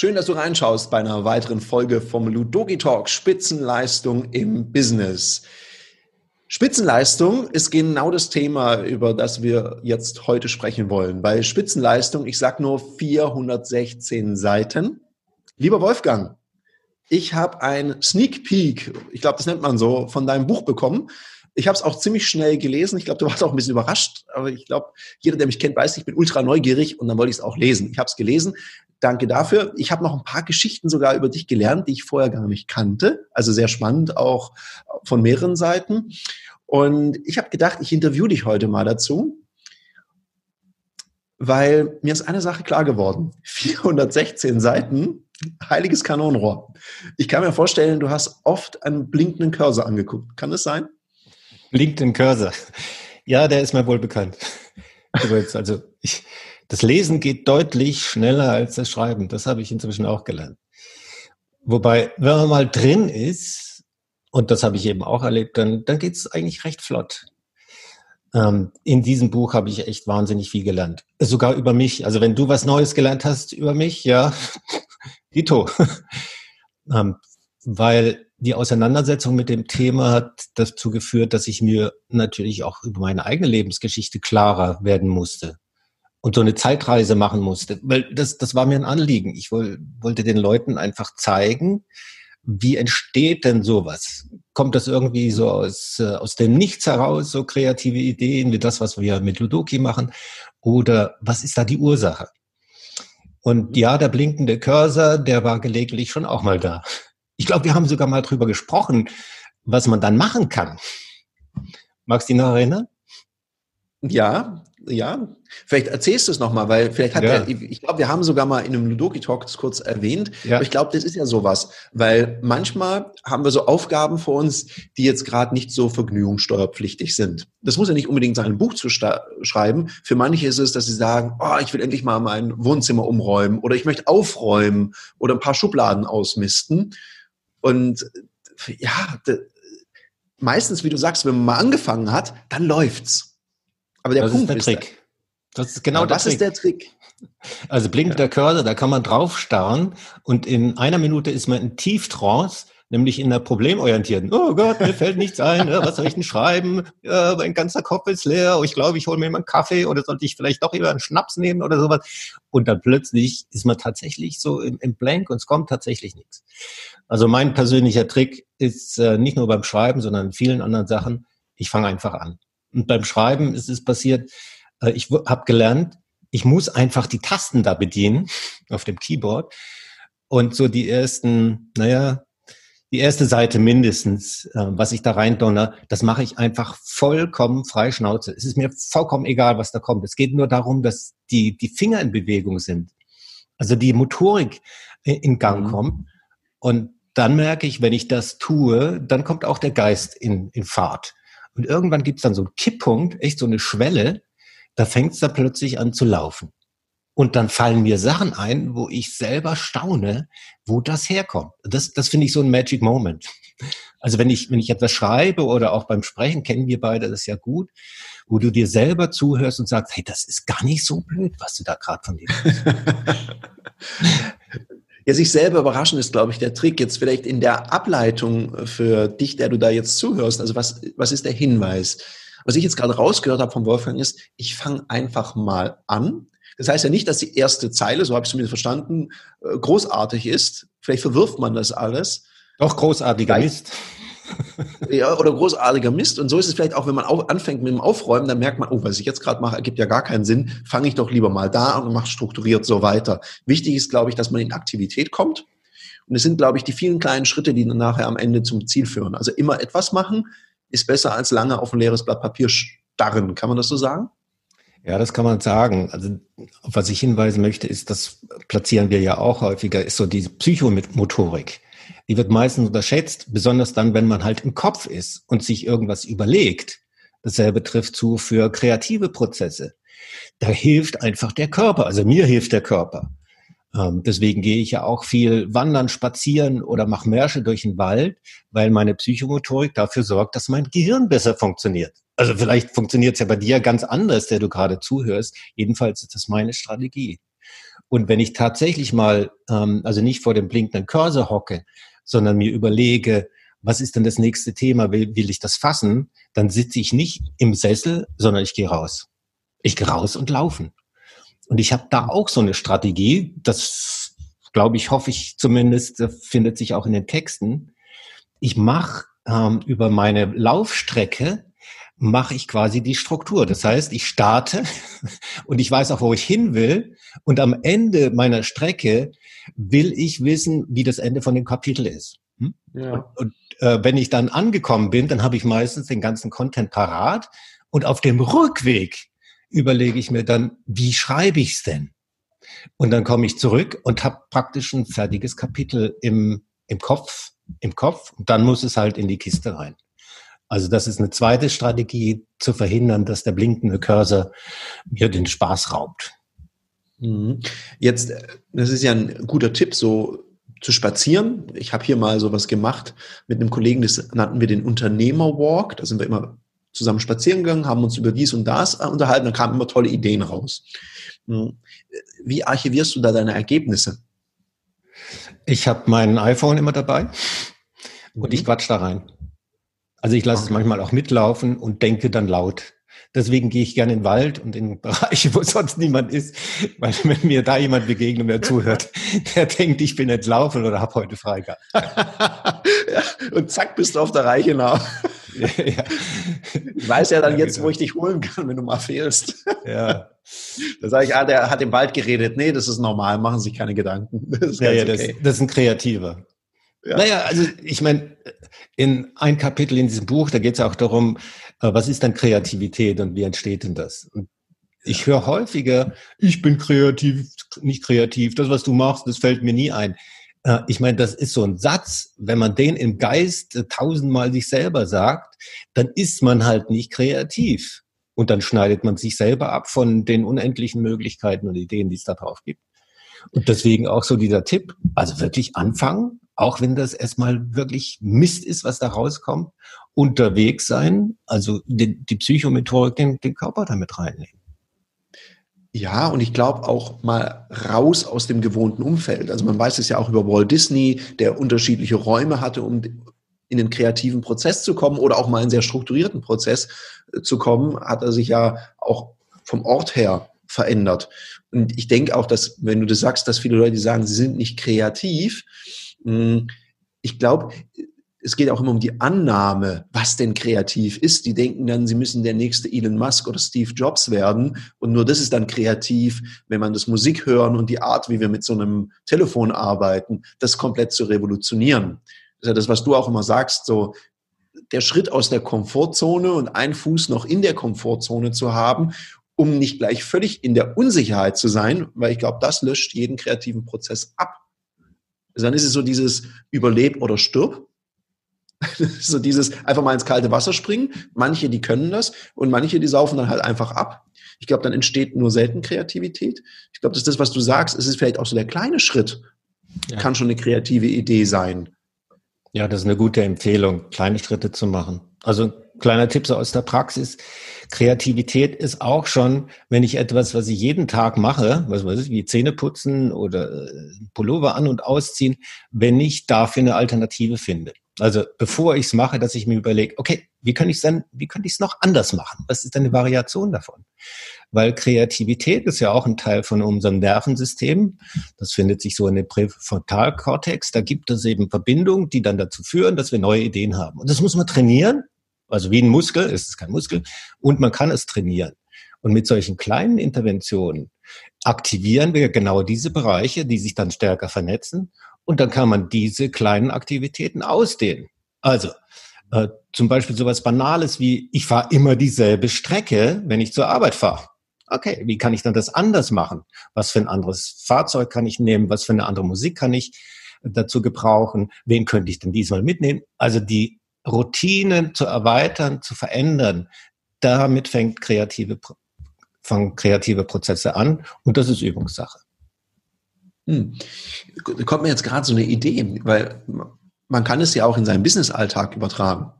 Schön, dass du reinschaust bei einer weiteren Folge vom Ludogi Talk Spitzenleistung im Business. Spitzenleistung ist genau das Thema, über das wir jetzt heute sprechen wollen. Bei Spitzenleistung, ich sage nur 416 Seiten. Lieber Wolfgang, ich habe ein Sneak Peek, ich glaube, das nennt man so, von deinem Buch bekommen. Ich habe es auch ziemlich schnell gelesen. Ich glaube, du warst auch ein bisschen überrascht, aber ich glaube, jeder, der mich kennt, weiß, ich bin ultra neugierig und dann wollte ich es auch lesen. Ich habe es gelesen. Danke dafür. Ich habe noch ein paar Geschichten sogar über dich gelernt, die ich vorher gar nicht kannte. Also sehr spannend, auch von mehreren Seiten. Und ich habe gedacht, ich interview dich heute mal dazu, weil mir ist eine Sache klar geworden. 416 Seiten, heiliges Kanonenrohr. Ich kann mir vorstellen, du hast oft einen blinkenden Cursor angeguckt. Kann das sein? LinkedIn Cursor. Ja, der ist mir wohl bekannt. Also ich, das Lesen geht deutlich schneller als das Schreiben. Das habe ich inzwischen auch gelernt. Wobei, wenn man mal drin ist, und das habe ich eben auch erlebt, dann, dann geht es eigentlich recht flott. Ähm, in diesem Buch habe ich echt wahnsinnig viel gelernt. Sogar über mich. Also wenn du was Neues gelernt hast über mich, ja, Dito. ähm, weil die Auseinandersetzung mit dem Thema hat dazu geführt, dass ich mir natürlich auch über meine eigene Lebensgeschichte klarer werden musste und so eine Zeitreise machen musste. Weil das, das war mir ein Anliegen. Ich woll, wollte den Leuten einfach zeigen, wie entsteht denn sowas? Kommt das irgendwie so aus, äh, aus dem Nichts heraus, so kreative Ideen wie das, was wir mit Ludoki machen? Oder was ist da die Ursache? Und ja, der blinkende Cursor, der war gelegentlich schon auch mal da. Ich glaube, wir haben sogar mal drüber gesprochen, was man dann machen kann. Magst du dich noch erinnern? Ja, ja. Vielleicht erzählst du es nochmal, weil vielleicht hat ja. er, ich glaube, wir haben sogar mal in einem Ludoki-Talk das kurz erwähnt. Ja. Aber ich glaube, das ist ja sowas, weil manchmal haben wir so Aufgaben vor uns, die jetzt gerade nicht so vergnügungssteuerpflichtig sind. Das muss ja nicht unbedingt sein, ein Buch zu schreiben. Für manche ist es, dass sie sagen, oh, ich will endlich mal mein Wohnzimmer umräumen oder ich möchte aufräumen oder ein paar Schubladen ausmisten. Und ja, meistens, wie du sagst, wenn man mal angefangen hat, dann läuft's. Aber der das Punkt ist der Trick. Ist, das ist genau ja, das Trick. ist der Trick. Also blinkt der Cursor, da kann man drauf starren und in einer Minute ist man in Tieftrance nämlich in der problemorientierten. Oh Gott, mir fällt nichts ein. Was soll ich denn schreiben? Ja, mein ganzer Kopf ist leer. Oh, ich glaube, ich hole mir mal einen Kaffee oder sollte ich vielleicht doch lieber einen Schnaps nehmen oder sowas. Und dann plötzlich ist man tatsächlich so im, im Blank und es kommt tatsächlich nichts. Also mein persönlicher Trick ist äh, nicht nur beim Schreiben, sondern in vielen anderen Sachen. Ich fange einfach an. Und beim Schreiben ist es passiert, äh, ich habe gelernt, ich muss einfach die Tasten da bedienen auf dem Keyboard. Und so die ersten, naja, die erste Seite mindestens, äh, was ich da rein donner, das mache ich einfach vollkommen frei Schnauze. Es ist mir vollkommen egal, was da kommt. Es geht nur darum, dass die, die Finger in Bewegung sind. Also die Motorik in Gang mhm. kommt. Und dann merke ich, wenn ich das tue, dann kommt auch der Geist in, in Fahrt. Und irgendwann gibt es dann so einen Kipppunkt, echt so eine Schwelle, da fängt es da plötzlich an zu laufen. Und dann fallen mir Sachen ein, wo ich selber staune, wo das herkommt. Das, das finde ich so ein Magic Moment. Also wenn ich, wenn ich etwas schreibe oder auch beim Sprechen, kennen wir beide das ja gut, wo du dir selber zuhörst und sagst, hey, das ist gar nicht so blöd, was du da gerade von dir Ja, sich selber überraschen ist, glaube ich, der Trick. Jetzt vielleicht in der Ableitung für dich, der du da jetzt zuhörst. Also was, was ist der Hinweis? Was ich jetzt gerade rausgehört habe vom Wolfgang ist, ich fange einfach mal an das heißt ja nicht, dass die erste Zeile, so habe ich es zumindest verstanden, äh, großartig ist. Vielleicht verwirft man das alles. Doch, großartiger Mist. Ja, oder großartiger Mist. Und so ist es vielleicht auch, wenn man auf, anfängt mit dem Aufräumen, dann merkt man, oh, was ich jetzt gerade mache, ergibt ja gar keinen Sinn. Fange ich doch lieber mal da und mache strukturiert so weiter. Wichtig ist, glaube ich, dass man in Aktivität kommt. Und es sind, glaube ich, die vielen kleinen Schritte, die dann nachher am Ende zum Ziel führen. Also immer etwas machen ist besser als lange auf ein leeres Blatt Papier starren. Kann man das so sagen? Ja, das kann man sagen. Also, was ich hinweisen möchte, ist, das platzieren wir ja auch häufiger, ist so diese Psychomotorik. Die wird meistens unterschätzt, besonders dann, wenn man halt im Kopf ist und sich irgendwas überlegt. Dasselbe trifft zu für kreative Prozesse. Da hilft einfach der Körper. Also mir hilft der Körper. Ähm, deswegen gehe ich ja auch viel wandern, spazieren oder mache Märsche durch den Wald, weil meine Psychomotorik dafür sorgt, dass mein Gehirn besser funktioniert. Also vielleicht funktioniert es ja bei dir ganz anders, der du gerade zuhörst. Jedenfalls ist das meine Strategie. Und wenn ich tatsächlich mal, ähm, also nicht vor dem blinkenden Cursor hocke, sondern mir überlege, was ist denn das nächste Thema, will, will ich das fassen, dann sitze ich nicht im Sessel, sondern ich gehe raus. Ich gehe raus und laufen. Und ich habe da auch so eine Strategie, das glaube ich, hoffe ich zumindest, findet sich auch in den Texten. Ich mache ähm, über meine Laufstrecke mache ich quasi die Struktur. Das heißt, ich starte und ich weiß auch, wo ich hin will. Und am Ende meiner Strecke will ich wissen, wie das Ende von dem Kapitel ist. Hm? Ja. Und, und äh, wenn ich dann angekommen bin, dann habe ich meistens den ganzen Content parat. Und auf dem Rückweg überlege ich mir dann, wie schreibe ich es denn? Und dann komme ich zurück und habe praktisch ein fertiges Kapitel im, im Kopf, im Kopf. Und dann muss es halt in die Kiste rein. Also das ist eine zweite Strategie, zu verhindern, dass der blinkende Cursor mir den Spaß raubt. Mhm. Jetzt, das ist ja ein guter Tipp, so zu spazieren. Ich habe hier mal sowas gemacht mit einem Kollegen, das nannten wir den Unternehmerwalk. Da sind wir immer zusammen spazieren gegangen, haben uns über dies und das unterhalten, dann kamen immer tolle Ideen raus. Mhm. Wie archivierst du da deine Ergebnisse? Ich habe mein iPhone immer dabei und ich mhm. quatsch da rein. Also ich lasse okay. es manchmal auch mitlaufen und denke dann laut. Deswegen gehe ich gerne in den Wald und in Bereiche, wo sonst niemand ist, weil wenn mir da jemand begegnet und mir zuhört, der denkt, ich bin jetzt laufen oder habe heute frei gehabt. ja, und zack, bist du auf der Reichenau. ja. Ich weiß ja dann ja, jetzt, genau. wo ich dich holen kann, wenn du mal fehlst. Ja. Da sage ich, ah, der hat im Wald geredet. Nee, das ist normal, machen Sie sich keine Gedanken. Das ja, ja, okay. das, das ist ein Kreativer. Ja. Naja, also ich meine, in ein Kapitel in diesem Buch, da geht es auch darum, äh, was ist dann Kreativität und wie entsteht denn das? Und ich höre häufiger, ich bin kreativ, nicht kreativ, das, was du machst, das fällt mir nie ein. Äh, ich meine, das ist so ein Satz, wenn man den im Geist äh, tausendmal sich selber sagt, dann ist man halt nicht kreativ. Und dann schneidet man sich selber ab von den unendlichen Möglichkeiten und Ideen, die es da drauf gibt. Und deswegen auch so dieser Tipp, also wirklich anfangen, auch wenn das erstmal wirklich Mist ist, was da rauskommt, unterwegs sein, also die, die Psychomethodik, den, den Körper damit reinnehmen. Ja, und ich glaube auch mal raus aus dem gewohnten Umfeld. Also man weiß es ja auch über Walt Disney, der unterschiedliche Räume hatte, um in den kreativen Prozess zu kommen oder auch mal in einen sehr strukturierten Prozess äh, zu kommen, hat er sich ja auch vom Ort her verändert. Und ich denke auch, dass, wenn du das sagst, dass viele Leute sagen, sie sind nicht kreativ, ich glaube, es geht auch immer um die Annahme, was denn kreativ ist. Die denken dann, sie müssen der nächste Elon Musk oder Steve Jobs werden. Und nur das ist dann kreativ, wenn man das Musik hören und die Art, wie wir mit so einem Telefon arbeiten, das komplett zu revolutionieren. Das ist ja das, was du auch immer sagst, so der Schritt aus der Komfortzone und ein Fuß noch in der Komfortzone zu haben, um nicht gleich völlig in der Unsicherheit zu sein, weil ich glaube, das löscht jeden kreativen Prozess ab. Dann ist es so dieses Überleb oder stirb. so dieses einfach mal ins kalte Wasser springen. Manche, die können das und manche, die saufen dann halt einfach ab. Ich glaube, dann entsteht nur selten Kreativität. Ich glaube, das ist das, was du sagst. Es ist vielleicht auch so der kleine Schritt. Ja. Kann schon eine kreative Idee sein. Ja, das ist eine gute Empfehlung, kleine Schritte zu machen. Also kleiner Tipp so aus der Praxis. Kreativität ist auch schon, wenn ich etwas, was ich jeden Tag mache, was weiß ich, wie Zähne putzen oder äh, Pullover an und ausziehen, wenn ich dafür eine Alternative finde. Also bevor ich es mache, dass ich mir überlege, okay, wie könnte ich es denn, wie könnte ich es noch anders machen? Was ist eine Variation davon? Weil Kreativität ist ja auch ein Teil von unserem Nervensystem. Das findet sich so in dem Präfrontalkortex. Da gibt es eben Verbindungen, die dann dazu führen, dass wir neue Ideen haben. Und das muss man trainieren. Also wie ein Muskel, es ist kein Muskel. Und man kann es trainieren. Und mit solchen kleinen Interventionen aktivieren wir genau diese Bereiche, die sich dann stärker vernetzen. Und dann kann man diese kleinen Aktivitäten ausdehnen. Also äh, zum Beispiel sowas Banales wie, ich fahre immer dieselbe Strecke, wenn ich zur Arbeit fahre. Okay, wie kann ich dann das anders machen? Was für ein anderes Fahrzeug kann ich nehmen? Was für eine andere Musik kann ich dazu gebrauchen? Wen könnte ich denn diesmal mitnehmen? Also die Routinen zu erweitern, zu verändern, damit fängt kreative, fangen kreative Prozesse an und das ist Übungssache. Hm. Kommt mir jetzt gerade so eine Idee, weil man kann es ja auch in seinen Business-Alltag übertragen.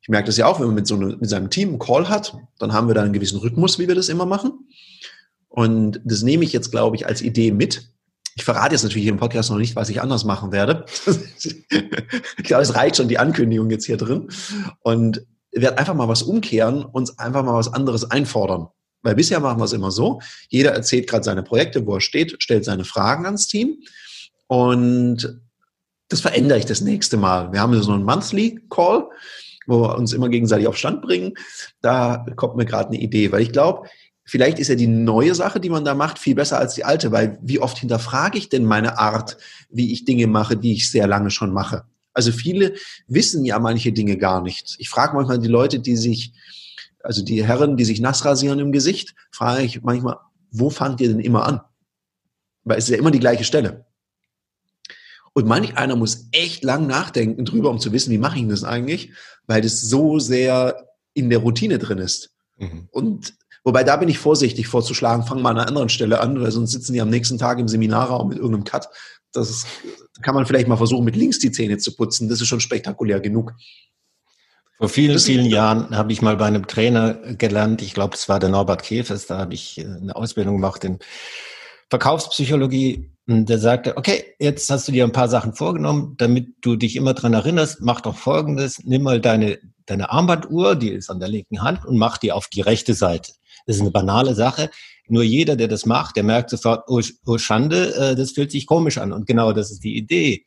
Ich merke das ja auch, wenn man mit, so eine, mit seinem Team einen Call hat, dann haben wir da einen gewissen Rhythmus, wie wir das immer machen. Und das nehme ich jetzt, glaube ich, als Idee mit. Ich verrate jetzt natürlich im Podcast noch nicht, was ich anders machen werde. ich glaube, es reicht schon die Ankündigung jetzt hier drin. Und werde einfach mal was umkehren, uns einfach mal was anderes einfordern. Weil bisher machen wir es immer so, jeder erzählt gerade seine Projekte, wo er steht, stellt seine Fragen ans Team und das verändere ich das nächste Mal. Wir haben so einen Monthly Call, wo wir uns immer gegenseitig auf Stand bringen. Da kommt mir gerade eine Idee, weil ich glaube, vielleicht ist ja die neue Sache, die man da macht, viel besser als die alte, weil wie oft hinterfrage ich denn meine Art, wie ich Dinge mache, die ich sehr lange schon mache? Also viele wissen ja manche Dinge gar nicht. Ich frage manchmal die Leute, die sich also die Herren, die sich nass rasieren im Gesicht, frage ich manchmal, wo fangt ihr denn immer an? Weil es ist ja immer die gleiche Stelle. Und manch einer muss echt lang nachdenken drüber, um zu wissen, wie mache ich das eigentlich, weil das so sehr in der Routine drin ist. Mhm. Und wobei da bin ich vorsichtig vorzuschlagen, fang mal an einer anderen Stelle an, weil sonst sitzen die am nächsten Tag im Seminarraum mit irgendeinem Cut. Das kann man vielleicht mal versuchen, mit links die Zähne zu putzen. Das ist schon spektakulär genug. Vor vielen, vielen Jahren habe ich mal bei einem Trainer gelernt, ich glaube, es war der Norbert Käfers, da habe ich äh, eine Ausbildung gemacht in Verkaufspsychologie. Und der sagte, okay, jetzt hast du dir ein paar Sachen vorgenommen, damit du dich immer dran erinnerst, mach doch Folgendes, nimm mal deine, deine Armbanduhr, die ist an der linken Hand, und mach die auf die rechte Seite. Das ist eine banale Sache. Nur jeder, der das macht, der merkt sofort, oh, oh Schande, äh, das fühlt sich komisch an. Und genau das ist die Idee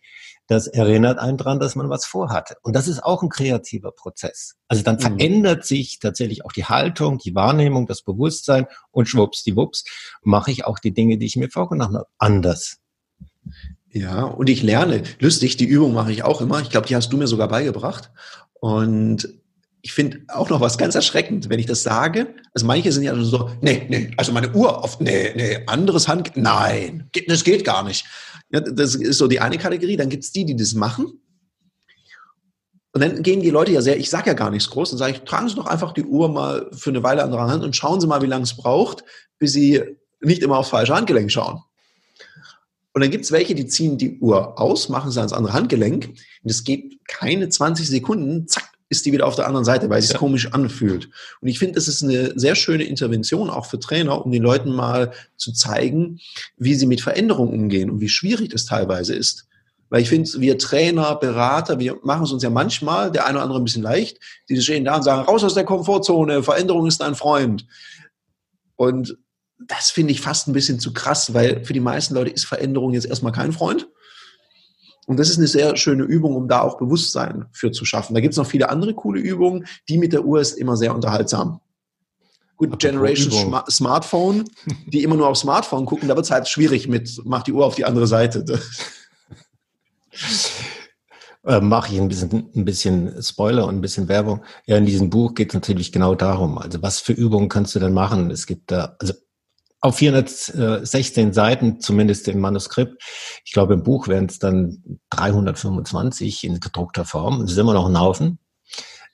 das erinnert einen dran, dass man was vorhatte. Und das ist auch ein kreativer Prozess. Also dann mhm. verändert sich tatsächlich auch die Haltung, die Wahrnehmung, das Bewusstsein und schwupps, die Wups, mache ich auch die Dinge, die ich mir vorgenommen habe, anders. Ja, und ich lerne. Lustig, die Übung mache ich auch immer. Ich glaube, die hast du mir sogar beigebracht. Und ich finde auch noch was ganz erschreckend, wenn ich das sage. Also manche sind ja so, nee, nee, also meine Uhr auf, nee, nee, anderes Hand, nein, das geht gar nicht. Ja, das ist so die eine Kategorie. Dann gibt's die, die das machen. Und dann gehen die Leute ja sehr, ich sage ja gar nichts groß, dann sage ich, tragen Sie doch einfach die Uhr mal für eine Weile an der Hand und schauen Sie mal, wie lange es braucht, bis Sie nicht immer aufs falsche Handgelenk schauen. Und dann gibt's welche, die ziehen die Uhr aus, machen sie ans andere Handgelenk. Und es geht keine 20 Sekunden, zack, ist die wieder auf der anderen Seite, weil es sich ja. komisch anfühlt. Und ich finde, das ist eine sehr schöne Intervention auch für Trainer, um den Leuten mal zu zeigen, wie sie mit Veränderungen umgehen und wie schwierig das teilweise ist. Weil ich finde, wir Trainer, Berater, wir machen es uns ja manchmal, der eine oder andere ein bisschen leicht, die stehen da und sagen, raus aus der Komfortzone, Veränderung ist dein Freund. Und das finde ich fast ein bisschen zu krass, weil für die meisten Leute ist Veränderung jetzt erstmal kein Freund. Und das ist eine sehr schöne Übung, um da auch Bewusstsein für zu schaffen. Da gibt es noch viele andere coole Übungen. Die mit der Uhr ist immer sehr unterhaltsam. Gut, Generation Übung. Smartphone, die immer nur auf Smartphone gucken, da wird es halt schwierig mit, mach die Uhr auf die andere Seite. Äh, Mache ich ein bisschen, ein bisschen Spoiler und ein bisschen Werbung. Ja, in diesem Buch geht es natürlich genau darum. Also was für Übungen kannst du denn machen? Es gibt da, also auf 416 Seiten, zumindest im Manuskript. Ich glaube, im Buch wären es dann 325 in gedruckter Form. Das ist immer noch ein Haufen.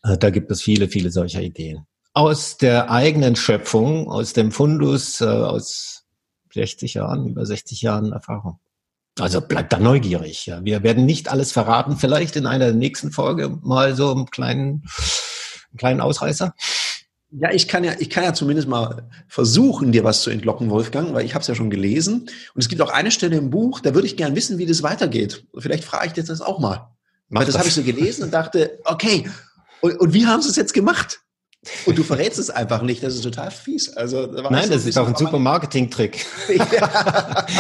Äh, da gibt es viele, viele solcher Ideen. Aus der eigenen Schöpfung, aus dem Fundus, äh, aus 60 Jahren, über 60 Jahren Erfahrung. Also bleibt da neugierig. Ja. Wir werden nicht alles verraten, vielleicht in einer nächsten Folge mal so einen kleinen, einen kleinen Ausreißer. Ja, ich kann ja, ich kann ja zumindest mal versuchen, dir was zu entlocken, Wolfgang, weil ich habe es ja schon gelesen. Und es gibt auch eine Stelle im Buch, da würde ich gern wissen, wie das weitergeht. Vielleicht frage ich dir das auch mal. Mach weil das, das. habe ich so gelesen und dachte, okay, und, und wie haben sie es jetzt gemacht? Und du verrätst es einfach nicht. Das ist total fies. Also, da Nein, das ist auch ein super Marketing-Trick. Ja.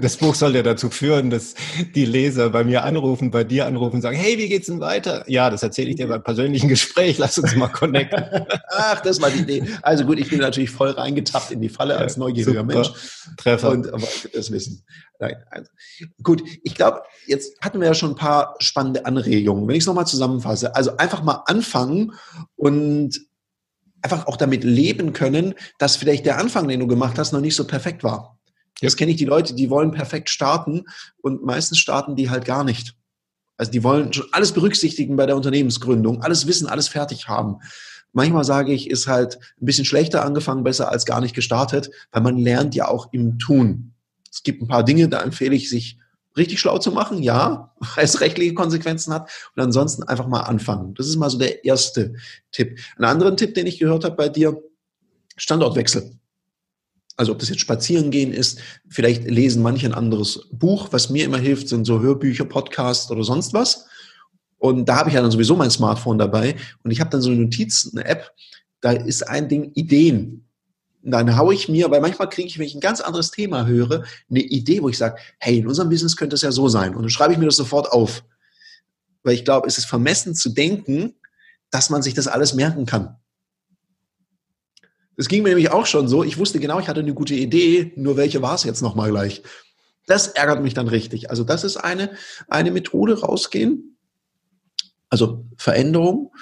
Das Buch soll ja dazu führen, dass die Leser bei mir anrufen, bei dir anrufen und sagen, hey, wie geht's denn weiter? Ja, das erzähle ich dir beim persönlichen Gespräch. Lass uns mal connecten. Ach, das war die Idee. Also gut, ich bin natürlich voll reingetappt in die Falle als neugieriger super. Mensch. Treffer. Und das wissen. Nein, also, gut, ich glaube, jetzt hatten wir ja schon ein paar spannende Anregungen. Wenn ich es nochmal zusammenfasse, also einfach mal anfangen und einfach auch damit leben können, dass vielleicht der Anfang, den du gemacht hast, noch nicht so perfekt war. Jetzt kenne ich die Leute, die wollen perfekt starten und meistens starten die halt gar nicht. Also die wollen schon alles berücksichtigen bei der Unternehmensgründung, alles wissen, alles fertig haben. Manchmal sage ich, ist halt ein bisschen schlechter angefangen, besser als gar nicht gestartet, weil man lernt ja auch im Tun. Es gibt ein paar Dinge, da empfehle ich, sich richtig schlau zu machen, ja, weil es rechtliche Konsequenzen hat. Und ansonsten einfach mal anfangen. Das ist mal so der erste Tipp. Ein anderen Tipp, den ich gehört habe bei dir, Standortwechsel. Also ob das jetzt spazieren gehen ist, vielleicht lesen manche ein anderes Buch. Was mir immer hilft, sind so Hörbücher, Podcasts oder sonst was. Und da habe ich ja dann sowieso mein Smartphone dabei und ich habe dann so eine Notiz, eine App, da ist ein Ding Ideen. Dann haue ich mir, weil manchmal kriege ich, wenn ich ein ganz anderes Thema höre, eine Idee, wo ich sage, hey, in unserem Business könnte es ja so sein. Und dann schreibe ich mir das sofort auf. Weil ich glaube, es ist vermessen zu denken, dass man sich das alles merken kann. Das ging mir nämlich auch schon so. Ich wusste genau, ich hatte eine gute Idee, nur welche war es jetzt nochmal gleich. Das ärgert mich dann richtig. Also das ist eine, eine Methode, rausgehen. Also Veränderung.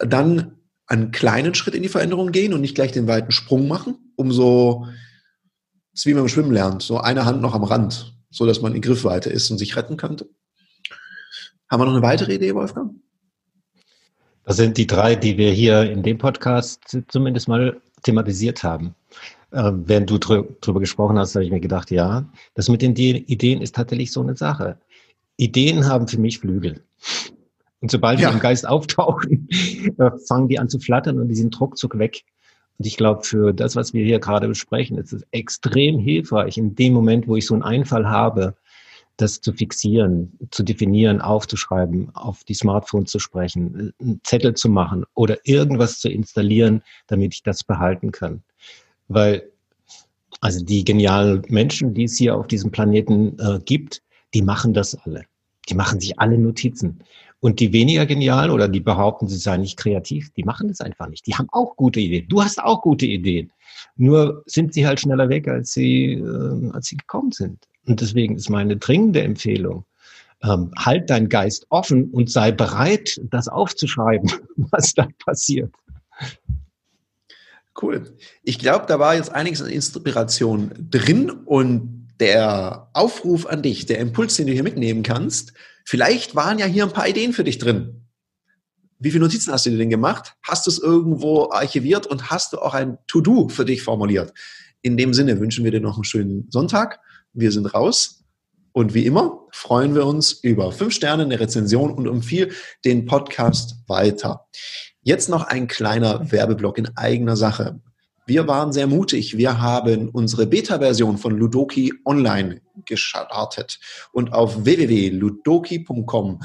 Dann einen kleinen Schritt in die Veränderung gehen und nicht gleich den weiten Sprung machen, um so, ist wie man Schwimmen lernt, so eine Hand noch am Rand, so dass man in Griffweite ist und sich retten könnte. Haben wir noch eine weitere Idee, Wolfgang? Das sind die drei, die wir hier in dem Podcast zumindest mal thematisiert haben. Äh, während du drüber gesprochen hast, habe ich mir gedacht, ja, das mit den Ideen ist tatsächlich so eine Sache. Ideen haben für mich Flügel. Und sobald ja. die im Geist auftauchen, äh, fangen die an zu flattern und die sind ruckzuck weg. Und ich glaube, für das, was wir hier gerade besprechen, ist es extrem hilfreich, in dem Moment, wo ich so einen Einfall habe, das zu fixieren, zu definieren, aufzuschreiben, auf die Smartphone zu sprechen, einen Zettel zu machen oder irgendwas zu installieren, damit ich das behalten kann. Weil, also die genialen Menschen, die es hier auf diesem Planeten äh, gibt, die machen das alle. Die machen sich alle Notizen. Und die weniger genialen oder die behaupten, sie seien nicht kreativ, die machen das einfach nicht. Die haben auch gute Ideen. Du hast auch gute Ideen. Nur sind sie halt schneller weg, als sie, äh, als sie gekommen sind. Und deswegen ist meine dringende Empfehlung, ähm, halt dein Geist offen und sei bereit, das aufzuschreiben, was da passiert. Cool. Ich glaube, da war jetzt einiges an Inspiration drin und der Aufruf an dich, der Impuls, den du hier mitnehmen kannst, vielleicht waren ja hier ein paar Ideen für dich drin. Wie viele Notizen hast du dir denn gemacht? Hast du es irgendwo archiviert und hast du auch ein To-Do für dich formuliert? In dem Sinne wünschen wir dir noch einen schönen Sonntag. Wir sind raus. Und wie immer freuen wir uns über fünf Sterne, eine Rezension und empfehle den Podcast weiter. Jetzt noch ein kleiner Werbeblock in eigener Sache. Wir waren sehr mutig. Wir haben unsere Beta-Version von Ludoki online gestartet und auf www.ludoki.com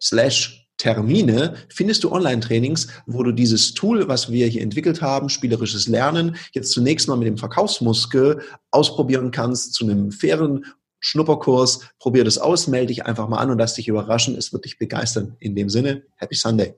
slash Termine findest du Online-Trainings, wo du dieses Tool, was wir hier entwickelt haben, spielerisches Lernen, jetzt zunächst mal mit dem Verkaufsmuskel ausprobieren kannst zu einem fairen Schnupperkurs. Probier das aus, melde dich einfach mal an und lass dich überraschen. Es wird dich begeistern. In dem Sinne, Happy Sunday.